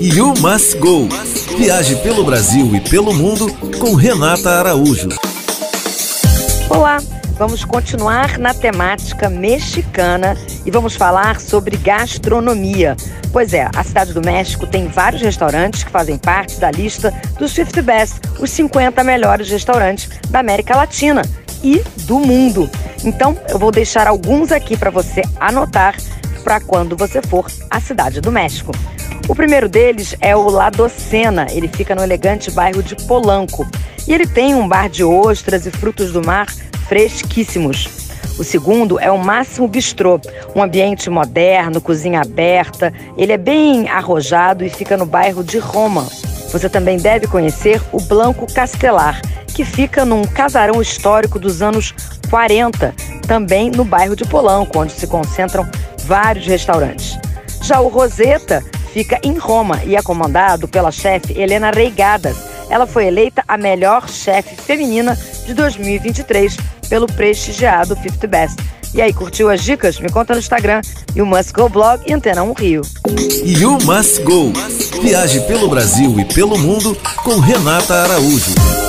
You Must Go. Viaje pelo Brasil e pelo mundo com Renata Araújo. Olá, vamos continuar na temática mexicana e vamos falar sobre gastronomia. Pois é, a Cidade do México tem vários restaurantes que fazem parte da lista dos 50 Best, os 50 melhores restaurantes da América Latina e do mundo. Então, eu vou deixar alguns aqui para você anotar para quando você for à Cidade do México. O primeiro deles é o La Docena, ele fica no elegante bairro de Polanco. E ele tem um bar de ostras e frutos do mar fresquíssimos. O segundo é o Máximo Bistrô, um ambiente moderno, cozinha aberta. Ele é bem arrojado e fica no bairro de Roma. Você também deve conhecer o Blanco Castelar, que fica num casarão histórico dos anos 40, também no bairro de Polanco, onde se concentram vários restaurantes. Já o Rosetta fica em Roma e é comandado pela chefe Helena Reigadas. Ela foi eleita a melhor chefe feminina de 2023 pelo prestigiado 50 Best. E aí, curtiu as dicas? Me conta no Instagram e o Must Go Blog e Antena 1 Rio. You Must Go. Viaje pelo Brasil e pelo mundo com Renata Araújo.